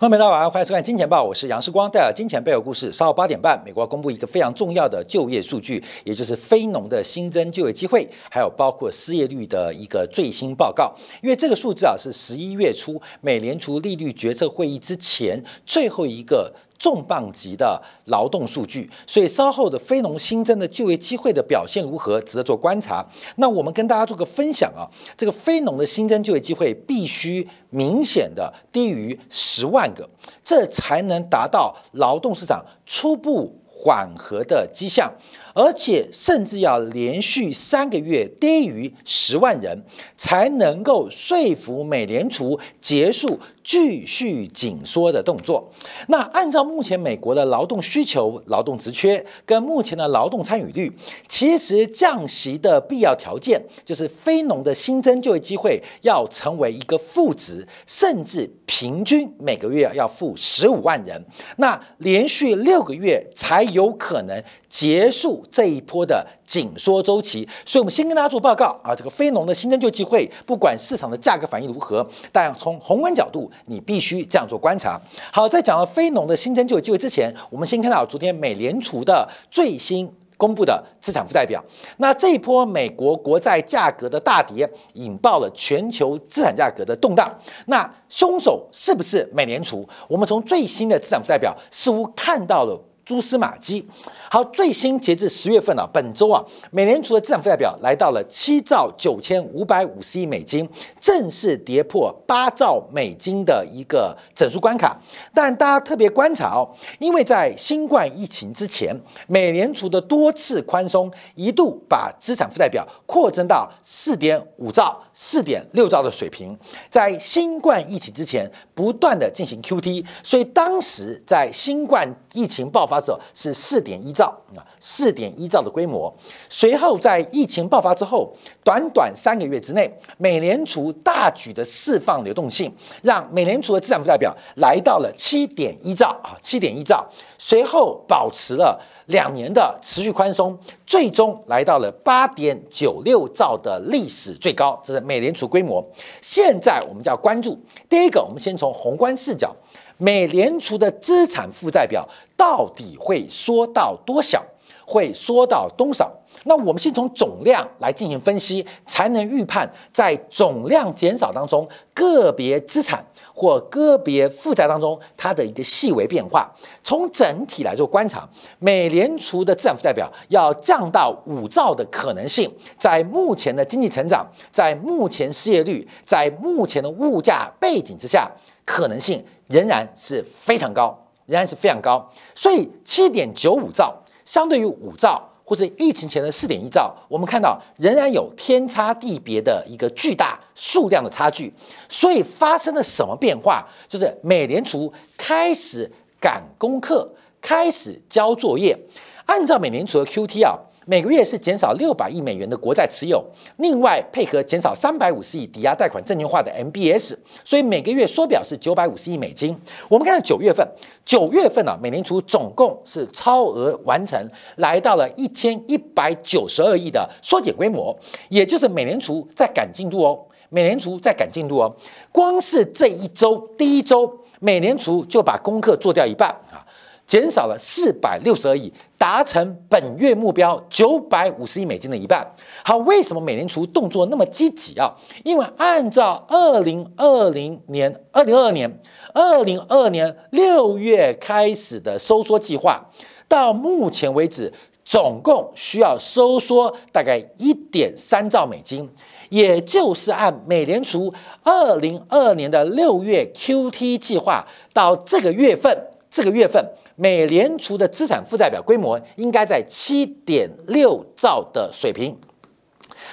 朋友们，大家好，欢迎收看《金钱报》，我是杨世光，带来金钱背后故事。稍后八点半，美国公布一个非常重要的就业数据，也就是非农的新增就业机会，还有包括失业率的一个最新报告。因为这个数字啊，是十一月初美联储利率决策会议之前最后一个。重磅级的劳动数据，所以稍后的非农新增的就业机会的表现如何，值得做观察。那我们跟大家做个分享啊，这个非农的新增就业机会必须明显的低于十万个，这才能达到劳动市场初步。缓和的迹象，而且甚至要连续三个月低于十万人，才能够说服美联储结束继续紧缩的动作。那按照目前美国的劳动需求、劳动职缺跟目前的劳动参与率，其实降息的必要条件就是非农的新增就业机会要成为一个负值，甚至平均每个月要负十五万人。那连续六个月才。有可能结束这一波的紧缩周期，所以我们先跟大家做报告啊，这个非农的新增就机会，不管市场的价格反应如何，但从宏观角度，你必须这样做观察。好，在讲到非农的新增就业机会之前，我们先看到昨天美联储的最新公布的资产负债表。那这一波美国国债价格的大跌，引爆了全球资产价格的动荡。那凶手是不是美联储？我们从最新的资产负债表似乎看到了。蛛丝马迹。好，最新截至十月份啊，本周啊，美联储的资产负债表来到了七兆九千五百五十亿美金，正式跌破八兆美金的一个整数关卡。但大家特别观察哦，因为在新冠疫情之前，美联储的多次宽松一度把资产负债表扩增到四点五兆、四点六兆的水平。在新冠疫情之前，不断的进行 QT，所以当时在新冠疫情爆发的时候是四点一兆。兆啊，四点一兆的规模。随后在疫情爆发之后，短短三个月之内，美联储大举的释放流动性，让美联储的资产负债表来到了七点一兆啊，七点一兆。随后保持了两年的持续宽松，最终来到了八点九六兆的历史最高。这是美联储规模。现在我们就要关注第一个，我们先从宏观视角。美联储的资产负债表到底会缩到多小？会缩到多少？那我们先从总量来进行分析，才能预判在总量减少当中，个别资产或个别负债当中它的一个细微变化。从整体来做观察，美联储的资产负债表要降到五兆的可能性，在目前的经济成长、在目前失业率、在目前的物价背景之下，可能性。仍然是非常高，仍然是非常高，所以七点九五兆相对于五兆或者疫情前的四点一兆，我们看到仍然有天差地别的一个巨大数量的差距。所以发生了什么变化？就是美联储开始赶功课，开始交作业。按照美联储的 QT 啊。每个月是减少六百亿美元的国债持有，另外配合减少三百五十亿抵押贷款证券化的 MBS，所以每个月缩表是九百五十亿美金。我们看到九月份，九月份呢，美联储总共是超额完成，来到了一千一百九十二亿的缩减规模，也就是美联储在赶进度哦，美联储在赶进度哦。光是这一周第一周，美联储就把功课做掉一半啊。减少了四百六十二亿，达成本月目标九百五十亿美金的一半。好，为什么美联储动作那么积极啊？因为按照二零二零年、二零二二年、二零二二年六月开始的收缩计划，到目前为止，总共需要收缩大概一点三兆美金，也就是按美联储二零二二年的六月 QT 计划，到这个月份。这个月份，美联储的资产负债表规模应该在七点六兆的水平。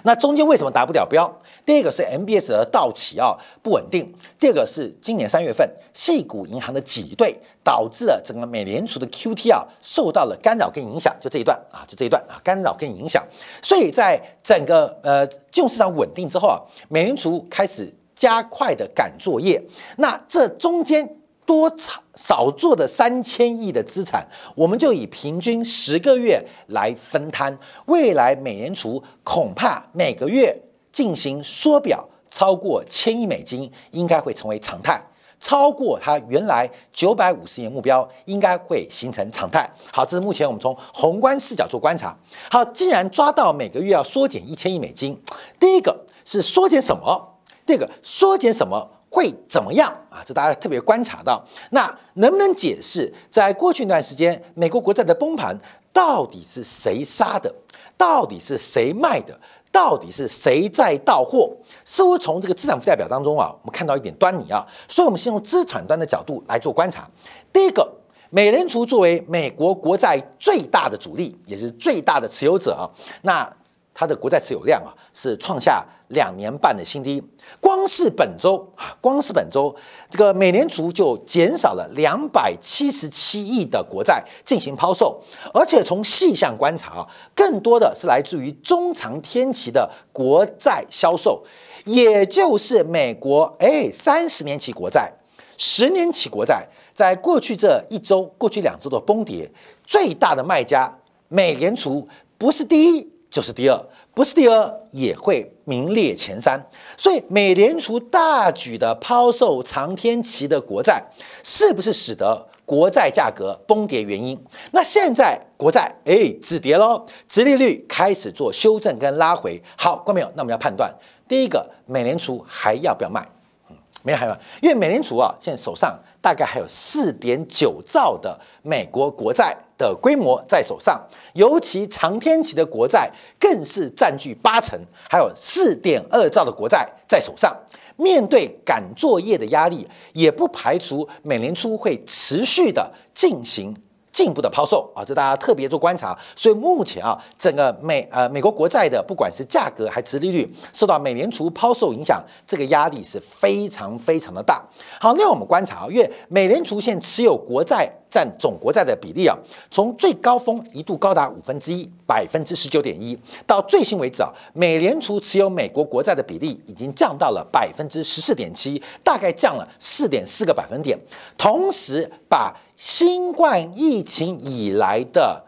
那中间为什么达不了标？第一个是 MBS 的到期啊不稳定，第二个是今年三月份细股银行的挤兑，导致了整个美联储的 QT 啊受到了干扰跟影响。就这一段啊，就这一段啊，干扰跟影响。所以在整个呃金融市场稳定之后啊，美联储开始加快的赶作业。那这中间。多少少做的三千亿的资产，我们就以平均十个月来分摊。未来美联储恐怕每个月进行缩表超过千亿美金，应该会成为常态。超过它原来九百五十年目标，应该会形成常态。好，这是目前我们从宏观视角做观察。好，既然抓到每个月要缩减一千亿美金，第一个是缩减什么？第二个缩减什么会怎么样啊？这大家特别观察到。那能不能解释，在过去一段时间，美国国债的崩盘到底是谁杀的？到底是谁卖的？到底是谁在到货？似乎从这个资产负债表当中啊，我们看到一点端倪啊。所以，我们先用资产端的角度来做观察。第一个，美联储作为美国国债最大的主力，也是最大的持有者啊，那它的国债持有量啊，是创下两年半的新低。光是本周啊，光是本周，这个美联储就减少了两百七十七亿的国债进行抛售，而且从细项观察啊，更多的是来自于中长天期的国债销售，也就是美国哎三十年期国债、十年期国债，在过去这一周、过去两周的崩跌，最大的卖家美联储不是第一就是第二。不是第二也会名列前三，所以美联储大举的抛售长天期的国债，是不是使得国债价格崩跌原因？那现在国债哎止跌喽，殖利率开始做修正跟拉回。好，观众朋友，那我们要判断，第一个，美联储还要不要卖？嗯，没有还要，因为美联储啊，现在手上大概还有四点九兆的美国国债。的规模在手上，尤其长天期的国债更是占据八成，还有四点二兆的国债在手上。面对赶作业的压力，也不排除美联储会持续的进行。进一步的抛售啊，这大家特别做观察。所以目前啊，整个美呃美国国债的不管是价格还是利率，受到美联储抛售影响，这个压力是非常非常的大。好，那我们观察啊，因为美联储现持有国债占总国债的比例啊，从最高峰一度高达五分之一，百分之十九点一，到最新为止啊，美联储持有美国国债的比例已经降到了百分之十四点七，大概降了四点四个百分点，同时把。新冠疫情以来的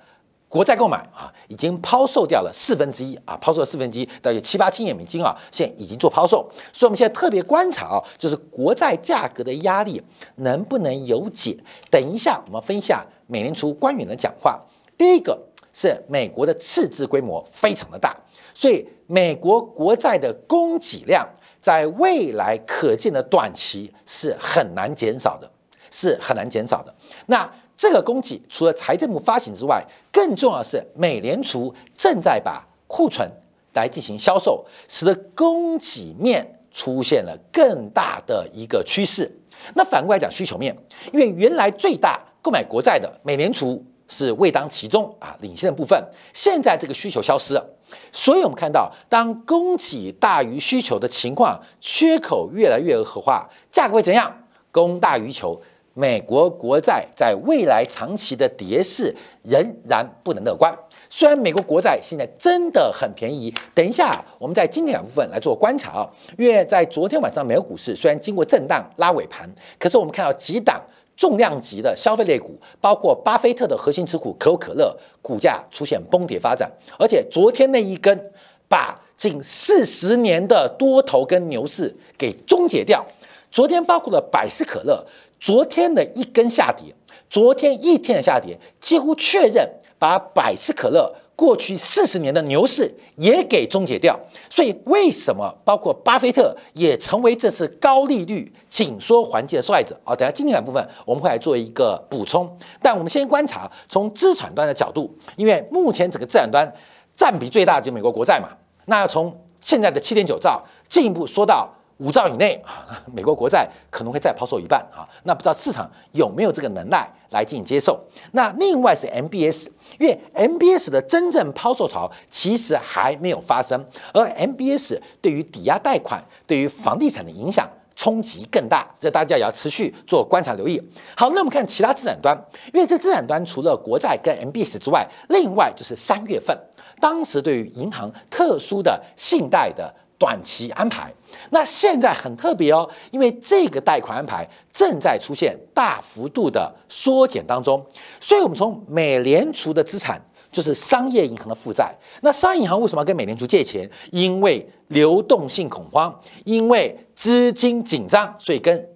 国债购买啊，已经抛售掉了四分之一啊，抛售了四分之一，大约七八千亿美金啊，现在已经做抛售。所以，我们现在特别观察啊，就是国债价格的压力能不能有解？等一下，我们分享美联储官员的讲话。第一个是美国的赤字规模非常的大，所以美国国债的供给量在未来可见的短期是很难减少的。是很难减少的。那这个供给除了财政部发行之外，更重要的是美联储正在把库存来进行销售，使得供给面出现了更大的一个趋势。那反过来讲需求面，因为原来最大购买国债的美联储是未当其中啊，领先的部分，现在这个需求消失了，所以我们看到当供给大于需求的情况，缺口越来越恶化，价格会怎样？供大于求。美国国债在未来长期的跌势仍然不能乐观。虽然美国国债现在真的很便宜，等一下我们在今天两部分来做观察啊。因为在昨天晚上美国股市虽然经过震荡拉尾盘，可是我们看到几档重量级的消费类股，包括巴菲特的核心持股可口可乐，股价出现崩跌发展，而且昨天那一根把近四十年的多头跟牛市给终结掉。昨天包括了百事可乐。昨天的一根下跌，昨天一天的下跌，几乎确认把百事可乐过去四十年的牛市也给终结掉。所以，为什么包括巴菲特也成为这次高利率紧缩环境的受害者？啊，等下经典部分我们会来做一个补充。但我们先观察从资产端的角度，因为目前整个资产端占比最大的就美国国债嘛。那要从现在的七点九兆进一步说到。五兆以内啊，美国国债可能会再抛售一半啊，那不知道市场有没有这个能耐来进行接受？那另外是 MBS，因为 MBS 的真正抛售潮其实还没有发生，而 MBS 对于抵押贷款、对于房地产的影响冲击更大，这大家也要持续做观察留意。好，那我们看其他资产端，因为这资产端除了国债跟 MBS 之外，另外就是三月份当时对于银行特殊的信贷的。短期安排，那现在很特别哦，因为这个贷款安排正在出现大幅度的缩减当中，所以我们从美联储的资产就是商业银行的负债，那商业银行为什么要跟美联储借钱？因为流动性恐慌，因为资金紧张，所以跟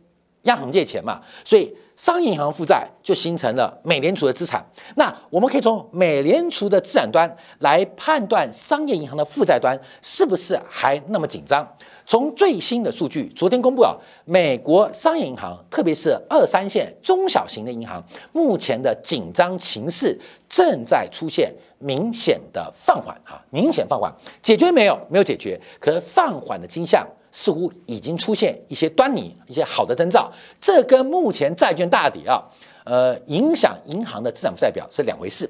央行借钱嘛，所以商业银行负债就形成了美联储的资产。那我们可以从美联储的资产端来判断商业银行的负债端是不是还那么紧张。从最新的数据，昨天公布啊，美国商业银行，特别是二三线中小型的银行，目前的紧张情势正在出现明显的放缓啊，明显放缓，解决没有？没有解决，可是放缓的迹象似乎已经出现一些端倪，一些好的征兆。这跟目前债券大底啊，呃，影响银行的资产负债表是两回事。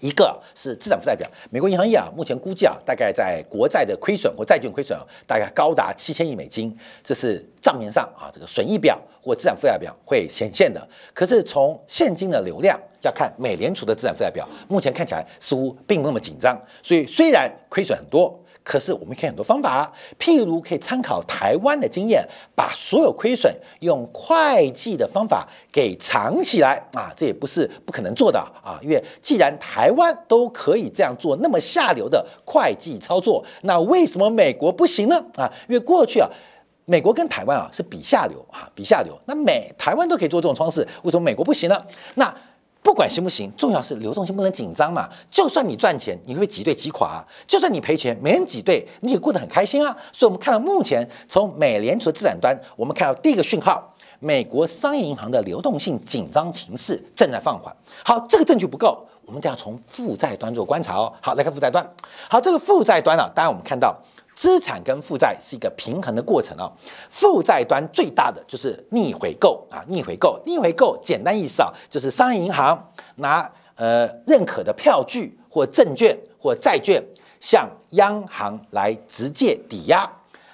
一个是资产负债表，美国银行业啊，目前估计啊，大概在国债的亏损或债券亏损啊，大概高达七千亿美金，这是账面上啊，这个损益表或资产负债表会显现的。可是从现金的流量，要看美联储的资产负债表，目前看起来似乎并不那么紧张，所以虽然亏损很多。可是我们可以很多方法，譬如可以参考台湾的经验，把所有亏损用会计的方法给藏起来啊，这也不是不可能做的啊。因为既然台湾都可以这样做那么下流的会计操作，那为什么美国不行呢？啊，因为过去啊，美国跟台湾啊是比下流啊，比下流。那美台湾都可以做这种方式，为什么美国不行呢？那。不管行不行，重要是流动性不能紧张嘛。就算你赚钱，你会被挤兑挤垮；就算你赔钱，没人挤兑，你也过得很开心啊。所以，我们看到目前从美联储的资产端，我们看到第一个讯号，美国商业银行的流动性紧张情势正在放缓。好，这个证据不够，我们都要从负债端做观察哦。好，来看负债端。好，这个负债端啊，当然我们看到。资产跟负债是一个平衡的过程啊，负债端最大的就是逆回购啊，逆回购，逆回购简单意思啊，就是商业银行拿呃认可的票据或证券或债券向央行来直接抵押，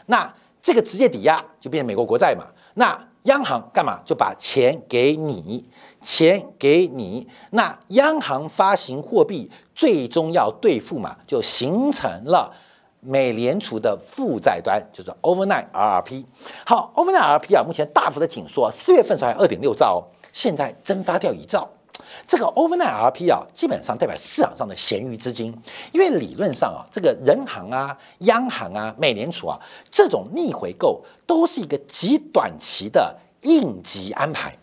那这个直接抵押就变成美国国债嘛，那央行干嘛？就把钱给你，钱给你，那央行发行货币最终要兑付嘛，就形成了。美联储的负债端就是 overnight RRP，好，overnight RRP 啊，目前大幅的紧缩，四月份时候还二点六兆哦，现在蒸发掉一兆。这个 overnight RRP 啊，基本上代表市场上的闲余资金，因为理论上啊，这个人行啊、央行啊、美联储啊，这种逆回购都是一个极短期的应急安排。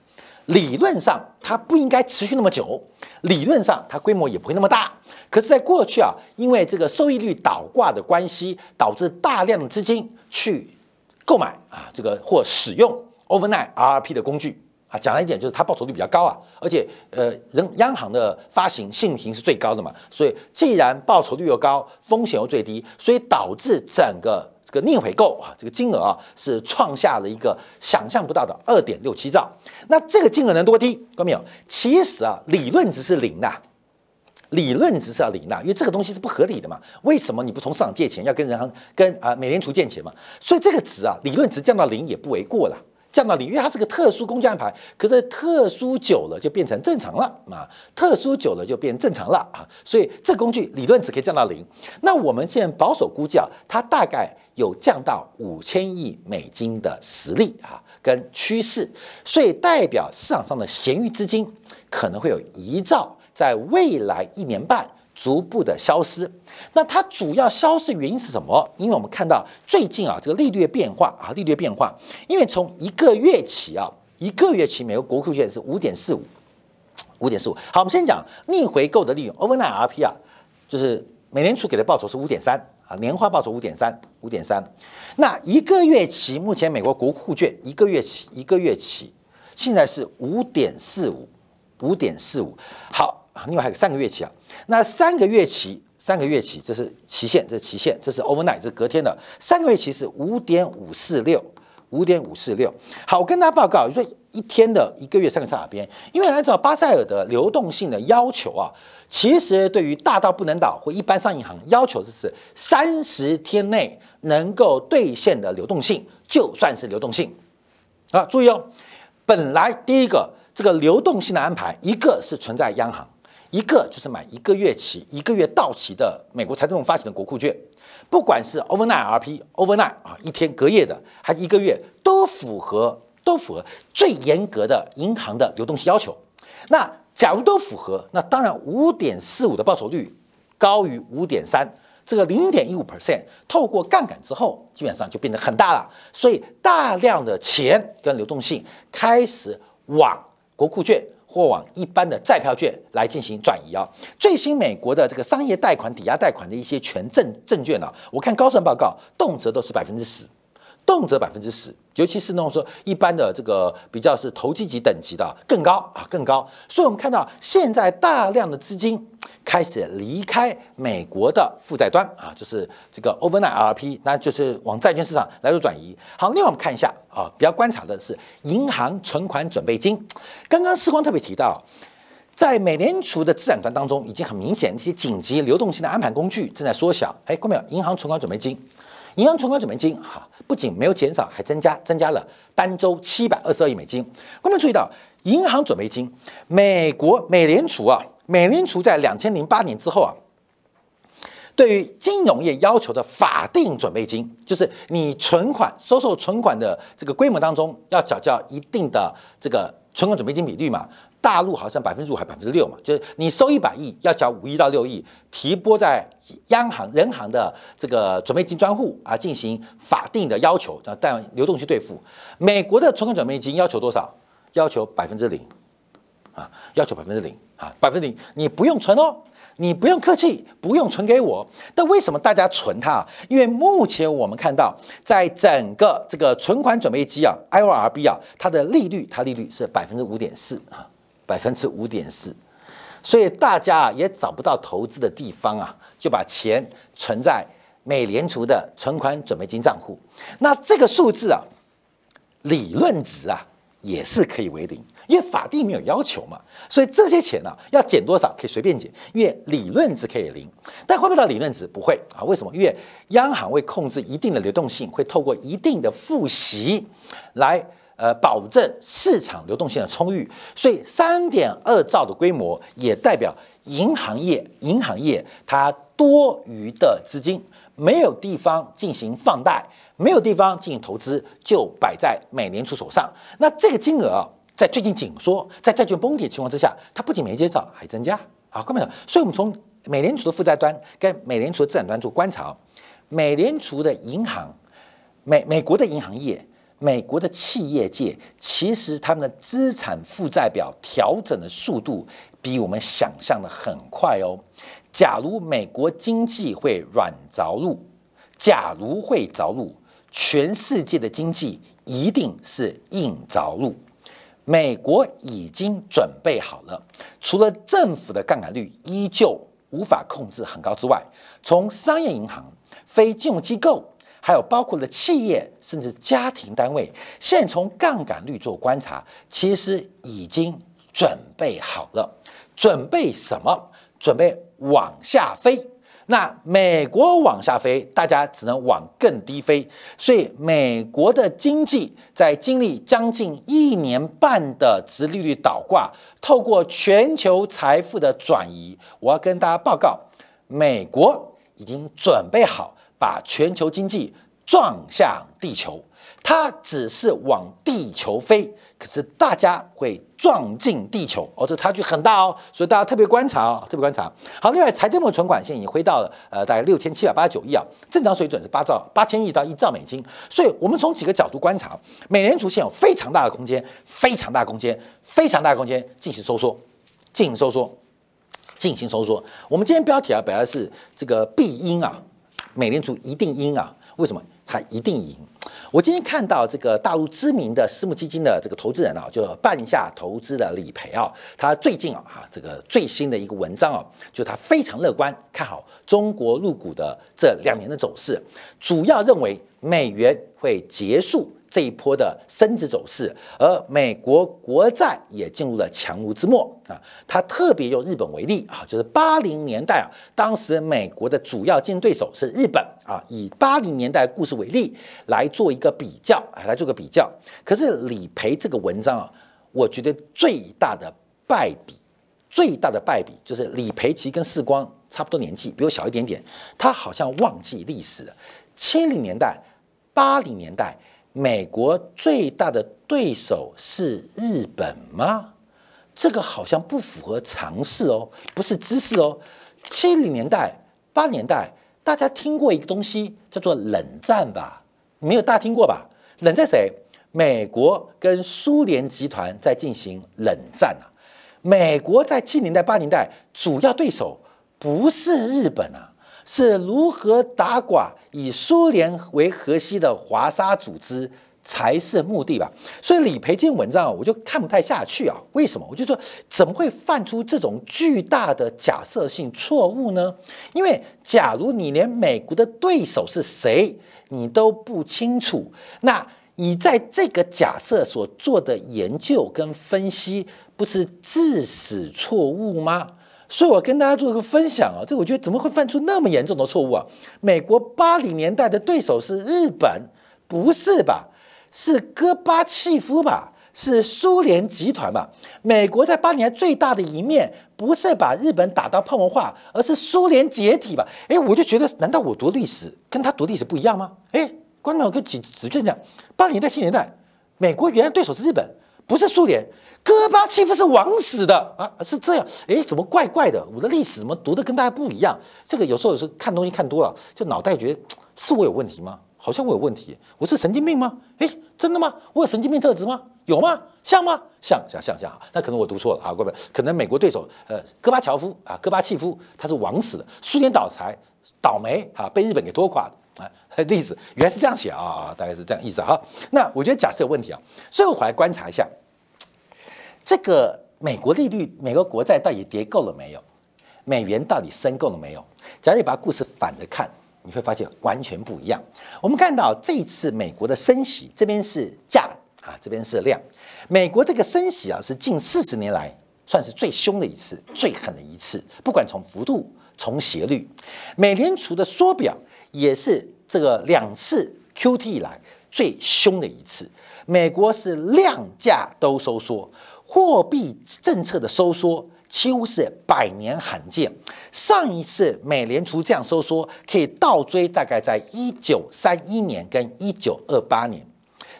理论上它不应该持续那么久，理论上它规模也不会那么大。可是，在过去啊，因为这个收益率倒挂的关系，导致大量的资金去购买啊这个或使用 overnight RRP 的工具啊。讲了一点，就是它报酬率比较高啊，而且呃，人央行的发行信评是最高的嘛，所以既然报酬率又高，风险又最低，所以导致整个。这个逆回购啊，这个金额啊是创下了一个想象不到的二点六七兆。那这个金额能多低？看到没有？其实啊，理论值是零的，理论值是要零的，因为这个东西是不合理的嘛。为什么你不从市场借钱，要跟人行、跟啊美联储借钱嘛？所以这个值啊，理论值降到零也不为过了。降到零，因为它是个特殊工具安排，可是特殊久了就变成正常了啊，特殊久了就变正常了啊，所以这工具理论值可以降到零。那我们现在保守估计啊，它大概有降到五千亿美金的实力啊，跟趋势，所以代表市场上的闲余资金可能会有一兆，在未来一年半。逐步的消失，那它主要消失原因是什么？因为我们看到最近啊，这个利率的变化啊，利率变化，因为从一个月起啊，一个月起，美国国库券是五点四五，五点四五。好，我们先讲逆回购的利用，overnight RP 啊，就是美联储给的报酬是五点三啊，年化报酬五点三，五点三。那一个月起，目前美国国库券一个月起，一个月起现在是五点四五，五点四五。好。另外还有三个月期啊，那三个月期，三个月期，这是期限，这是期限，这是 overnight，这是隔天的。三个月期是五点五四六，五点五四六。好，我跟大家报告，你说一天的一个月三个差哪边？因为按照巴塞尔的流动性的要求啊，其实对于大到不能倒或一般商业银行要求的是三十天内能够兑现的流动性，就算是流动性啊。注意哦，本来第一个这个流动性的安排，一个是存在央行。一个就是买一个月期、一个月到期的美国财政部发行的国库券，不管是 overnight RP、overnight 啊一天隔夜的，还是一个月，都符合都符合最严格的银行的流动性要求。那假如都符合，那当然五点四五的报酬率高于五点三，这个零点一五 percent，透过杠杆之后，基本上就变得很大了。所以大量的钱跟流动性开始往国库券或往一般的债票券来进行转移啊。最新美国的这个商业贷款、抵押贷款的一些权证证券呢，我看高盛报告，动辄都是百分之十。动辄百分之十，尤其是那种说一般的这个比较是投机级等级的更高啊，更高。所以我们看到现在大量的资金开始离开美国的负债端啊，就是这个 overnight RP，那就是往债券市场来做转移。好，另外我们看一下啊，比较观察的是银行存款准备金。刚刚时光特别提到，在美联储的资产端当中，已经很明显一些紧急流动性的安排工具正在缩小。哎，看到没有？银行存款准备金。银行存款准备金哈，不仅没有减少，还增加，增加了单周七百二十二亿美金。我们注意到，银行准备金，美国美联储啊，美联储在两千零八年之后啊，对于金融业要求的法定准备金，就是你存款收受存款的这个规模当中，要缴交一定的这个存款准备金比率嘛。大陆好像百分之五还百分之六嘛，就是你收一百亿要缴五亿到六亿，提拨在央行、人行的这个准备金专户啊，进行法定的要求，啊，带流动性兑付。美国的存款准备金要求多少？要求百分之零啊，要求百分之零啊，百分之零，你不用存哦。你不用客气，不用存给我。但为什么大家存它？因为目前我们看到，在整个这个存款准备金啊，IORB 啊，它的利率，它利率是百分之五点四啊。百分之五点四，所以大家啊也找不到投资的地方啊，就把钱存在美联储的存款准备金账户。那这个数字啊，理论值啊也是可以为零，因为法定没有要求嘛。所以这些钱呢要减多少可以随便减，因为理论值可以零。但会不会到理论值？不会啊？为什么？因为央行会控制一定的流动性，会透过一定的复习来。呃，保证市场流动性的充裕，所以三点二兆的规模也代表银行业，银行业它多余的资金没有地方进行放贷，没有地方进行投资，就摆在美联储手上。那这个金额啊，在最近紧缩，在债券崩跌情况之下，它不仅没减少，还增加。好，各位朋友，所以我们从美联储的负债端跟美联储的资产端做观察，美联储的银行，美美国的银行业。美国的企业界其实他们的资产负债表调整的速度比我们想象的很快哦。假如美国经济会软着陆，假如会着陆，全世界的经济一定是硬着陆。美国已经准备好了，除了政府的杠杆率依旧无法控制很高之外，从商业银行、非金融机构。还有包括了企业甚至家庭单位，现从杠杆率做观察，其实已经准备好了。准备什么？准备往下飞。那美国往下飞，大家只能往更低飞。所以美国的经济在经历将近一年半的直利率倒挂，透过全球财富的转移，我要跟大家报告，美国已经准备好。把全球经济撞向地球，它只是往地球飞，可是大家会撞进地球哦，这差距很大哦，所以大家特别观察哦，特别观察。好，另外财政部存款现在已经回到了呃大概六千七百八十九亿啊，正常水准是八兆八千亿到一兆美金，所以我们从几个角度观察，美联储现有非常大的空间，非常大空间，非常大空间进行收缩，进行收缩，进行收缩。我们今天标题啊，本来是这个必应啊。美联储一定赢啊？为什么它一定赢？我今天看到这个大陆知名的私募基金的这个投资人啊，就半夏投资的理赔啊，他最近啊哈这个最新的一个文章啊，就他非常乐观看好中国入股的这两年的走势，主要认为美元会结束。这一波的升值走势，而美国国债也进入了强弩之末啊！他特别用日本为例啊，就是八零年代啊，当时美国的主要竞争对手是日本啊，以八零年代故事为例来做一个比较，来做个比较。可是理赔这个文章啊，我觉得最大的败笔，最大的败笔就是理赔其实跟世光差不多年纪，比我小一点点，他好像忘记历史了。七零年代、八零年代。美国最大的对手是日本吗？这个好像不符合常识哦，不是知识哦。七零年代、八年代，大家听过一个东西叫做冷战吧？没有，大听过吧？冷战谁？美国跟苏联集团在进行冷战啊。美国在七零年代、八年代主要对手不是日本啊，是如何打垮以苏联为核心的华沙组织。才是目的吧，所以理赔这篇文章我就看不太下去啊。为什么？我就说怎么会犯出这种巨大的假设性错误呢？因为假如你连美国的对手是谁你都不清楚，那你在这个假设所做的研究跟分析不是致死错误吗？所以我跟大家做一个分享啊，这我觉得怎么会犯出那么严重的错误啊？美国八零年代的对手是日本，不是吧？是戈巴契夫吧？是苏联集团吧？美国在八年最大的一面，不是把日本打到泡沫化，而是苏联解体吧？哎，我就觉得，难道我读历史跟他读历史不一样吗？哎，观众我跟只只就讲，八零年代、七零年代，美国原来对手是日本，不是苏联。戈巴契夫是枉死的啊，是这样？哎，怎么怪怪的？我的历史怎么读的跟大家不一样？这个有时候有时候看东西看多了，就脑袋觉得是我有问题吗？好像我有问题，我是神经病吗？诶，真的吗？我有神经病特质吗？有吗？像吗？像像像像那可能我读错了啊，各位，可能美国对手呃，戈巴乔夫啊，戈巴契夫他是枉死的，苏联倒台，倒霉啊，被日本给拖垮的啊。例子原来是这样写啊，大概是这样意思哈。那我觉得假设有问题啊，所以我回来观察一下，这个美国利率，美国国债到底跌够了没有？美元到底升够了没有？假如你把故事反着看。你会发现完全不一样。我们看到这一次美国的升息，这边是价啊，这边是量。美国这个升息啊，是近四十年来算是最凶的一次、最狠的一次。不管从幅度、从斜率，美联储的缩表也是这个两次 QT 以来最凶的一次。美国是量价都收缩，货币政策的收缩。几乎是百年罕见。上一次美联储这样收缩，可以倒追大概在一九三一年跟一九二八年。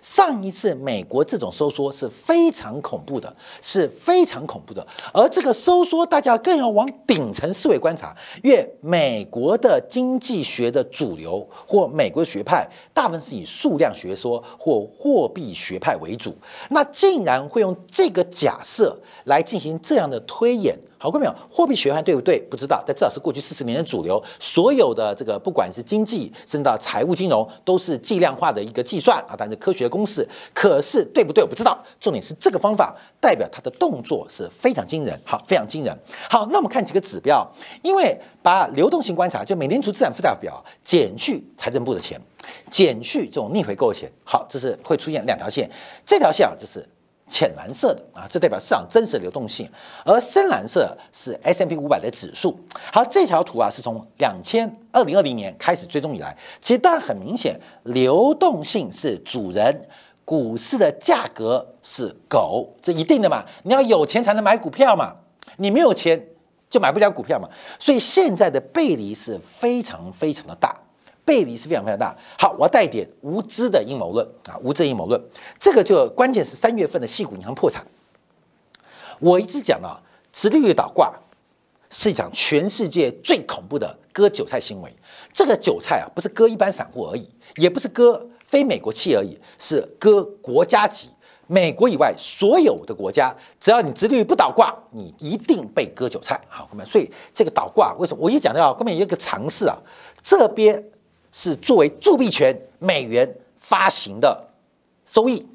上一次美国这种收缩是非常恐怖的，是非常恐怖的。而这个收缩，大家更要往顶层思维观察，因为美国的经济学的主流或美国学派，大部分是以数量学说或货币学派为主。那竟然会用这个假设来进行这样的推演。好过没有？货币学派对不对？不知道，但至少是过去四十年的主流。所有的这个，不管是经济，甚至到财务金融，都是计量化的一个计算啊，但是科学公式。可是对不对？我不知道。重点是这个方法代表它的动作是非常惊人，好，非常惊人。好，那我们看几个指标，因为把流动性观察，就美联储资产负债表减去财政部的钱，减去这种逆回购的钱，好，这是会出现两条线，这条线啊，就是。浅蓝色的啊，这代表市场真实的流动性，而深蓝色是 S M P 五百的指数。好，这条图啊是从两千二零二零年开始追踪以来，其实当然很明显，流动性是主人，股市的价格是狗，这一定的嘛？你要有钱才能买股票嘛，你没有钱就买不了股票嘛。所以现在的背离是非常非常的大。背离是非常非常大。好，我要带一点无知的阴谋论啊，无知阴谋论。这个就关键是三月份的细股银行破产。我一直讲啊，直利率倒挂是一场全世界最恐怖的割韭菜行为。这个韭菜啊，不是割一般散户而已，也不是割非美国企业而已，是割国家级。美国以外所有的国家，只要你直利率不倒挂，你一定被割韭菜。好，各位，所以这个倒挂为什么？我一讲到，后面有一个尝试啊，这边。是作为铸币权美元发行的收益，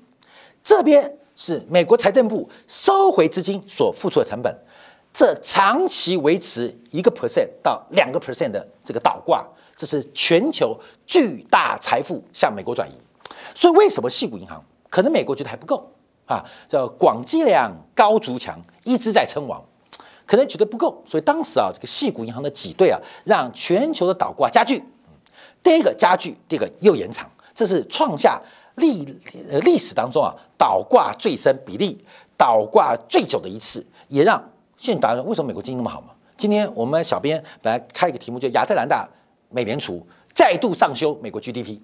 这边是美国财政部收回资金所付出的成本，这长期维持一个 percent 到两个 percent 的这个倒挂，这是全球巨大财富向美国转移。所以为什么细谷银行可能美国觉得还不够啊？叫广积粮高筑墙，一直在称王，可能觉得不够，所以当时啊，这个细谷银行的挤兑啊，让全球的倒挂加剧。第一个加剧，第二个又延长，这是创下历呃历史当中啊倒挂最深比例、倒挂最久的一次，也让现在大家说为什么美国经济那么好嘛？今天我们小编本来开一个题目，就亚特兰大美联储再度上修美国 GDP，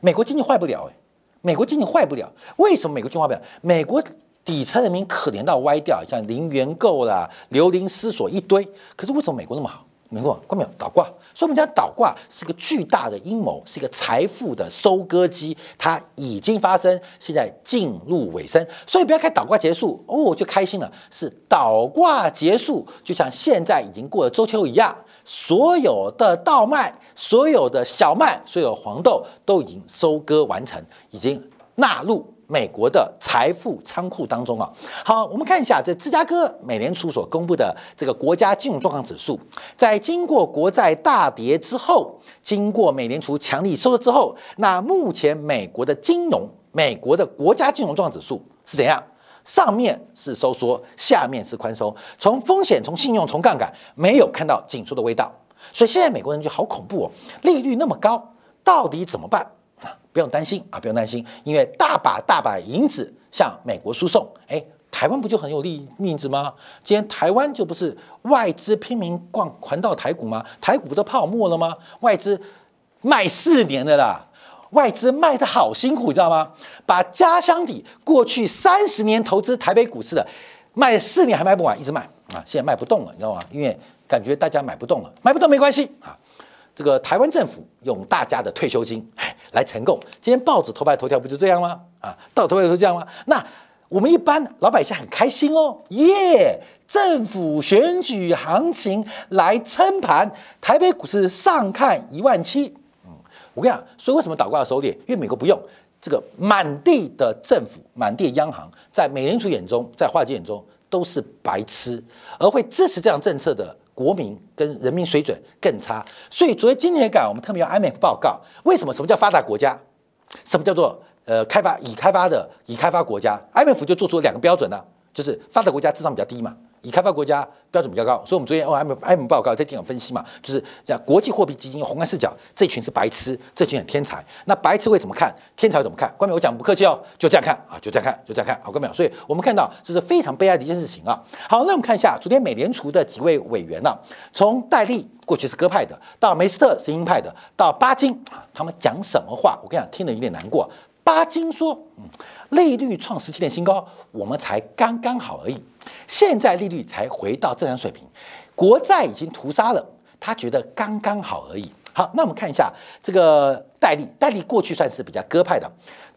美国经济坏不了哎，美国经济坏不了，为什么美国经济坏不了？美国底层人民可怜到歪掉，像零元购啦、流离失所一堆，可是为什么美国那么好？没错，关没有倒挂，所以我们讲倒挂是个巨大的阴谋，是一个财富的收割机，它已经发生，现在进入尾声，所以不要看倒挂结束哦就开心了，是倒挂结束，就像现在已经过了周秋一样，所有的稻麦、所有的小麦、所有黄豆都已经收割完成，已经纳入。美国的财富仓库当中啊，好，我们看一下这芝加哥美联储所公布的这个国家金融状况指数，在经过国债大跌之后，经过美联储强力收缩之后，那目前美国的金融，美国的国家金融状况指数是怎样？上面是收缩，下面是宽松，从风险、从信用、从杠杆，没有看到紧缩的味道，所以现在美国人就好恐怖哦，利率那么高，到底怎么办？不用担心啊，不用担心，因为大把大把银子向美国输送，哎，台湾不就很有利面子吗？今天台湾就不是外资拼命逛环到台股吗？台股不都泡沫了吗？外资卖四年的啦，外资卖的好辛苦，你知道吗？把家乡底过去三十年投资台北股市的卖四年还卖不完，一直卖啊，现在卖不动了，你知道吗？因为感觉大家买不动了，买不动没关系啊。这个台湾政府用大家的退休金来承购，今天报纸头版头条不就这样吗？啊，到头条都这样吗？那我们一般老百姓很开心哦，耶！政府选举行情来撑盘，台北股市上看一万七。嗯，我跟你讲，所以为什么倒挂收敛？因为美国不用这个满地的政府、满地的央行，在美联储眼中，在华尔街眼中都是白痴，而会支持这样政策的。国民跟人民水准更差，所以作为今天改，我们特别用 IMF 报告，为什么？什么叫发达国家？什么叫做呃开发已开发的已开发国家？IMF 就做出两个标准呢，就是发达国家智商比较低嘛。以开发国家标准比较高，所以我们昨天 M M 报告在电脑分析嘛，就是讲国际货币基金用宏观视角，这群是白痴，这群很天才。那白痴会怎么看？天才怎么看？关淼，我讲不客气哦，就这样看啊，就这样看，就这样看，好，关淼。所以我们看到这是非常悲哀的一件事情啊。好，那我们看一下昨天美联储的几位委员呢，从戴利过去是鸽派的，到梅斯特是鹰派的，到巴金啊，他们讲什么话？我跟你讲，听得有点难过。巴金说：“嗯，利率创十七年新高，我们才刚刚好而已。现在利率才回到正常水平，国债已经屠杀了，他觉得刚刚好而已。好，那我们看一下这个戴利，戴利过去算是比较鸽派的，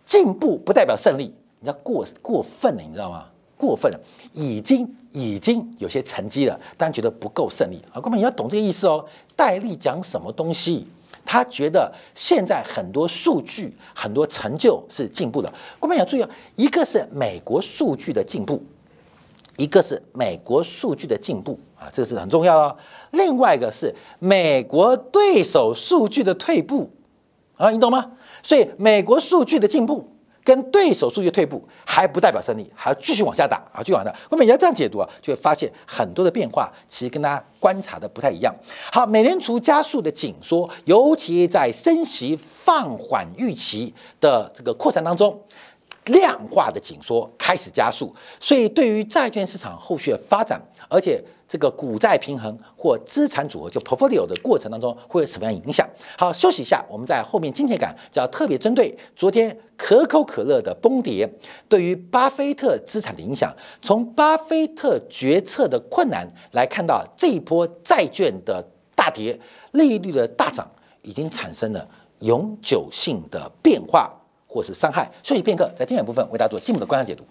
进步不代表胜利，你知道过过分了，你知道吗？过分了，已经已经有些成绩了，但觉得不够胜利啊。哥们，你要懂这个意思哦。戴利讲什么东西？”他觉得现在很多数据、很多成就是进步的。我们要注意哦，一个是美国数据的进步，一个是美国数据的进步啊，这个是很重要哦。另外一个是美国对手数据的退步啊，你懂吗？所以美国数据的进步。跟对手数据退步还不代表胜利，还要继续往下打啊，继续往下。我们也要这样解读啊，就会发现很多的变化其实跟大家观察的不太一样。好，美联储加速的紧缩，尤其在升息放缓预期的这个扩散当中。量化的紧缩开始加速，所以对于债券市场后续的发展，而且这个股债平衡或资产组合就 portfolio 的过程当中会有什么样影响？好，休息一下，我们在后面金钱感就要特别针对昨天可口可乐的崩跌对于巴菲特资产的影响，从巴菲特决策的困难来看到这一波债券的大跌、利率的大涨，已经产生了永久性的变化。或是伤害。休息片刻，在精彩部分为大家做进一步的观察解读。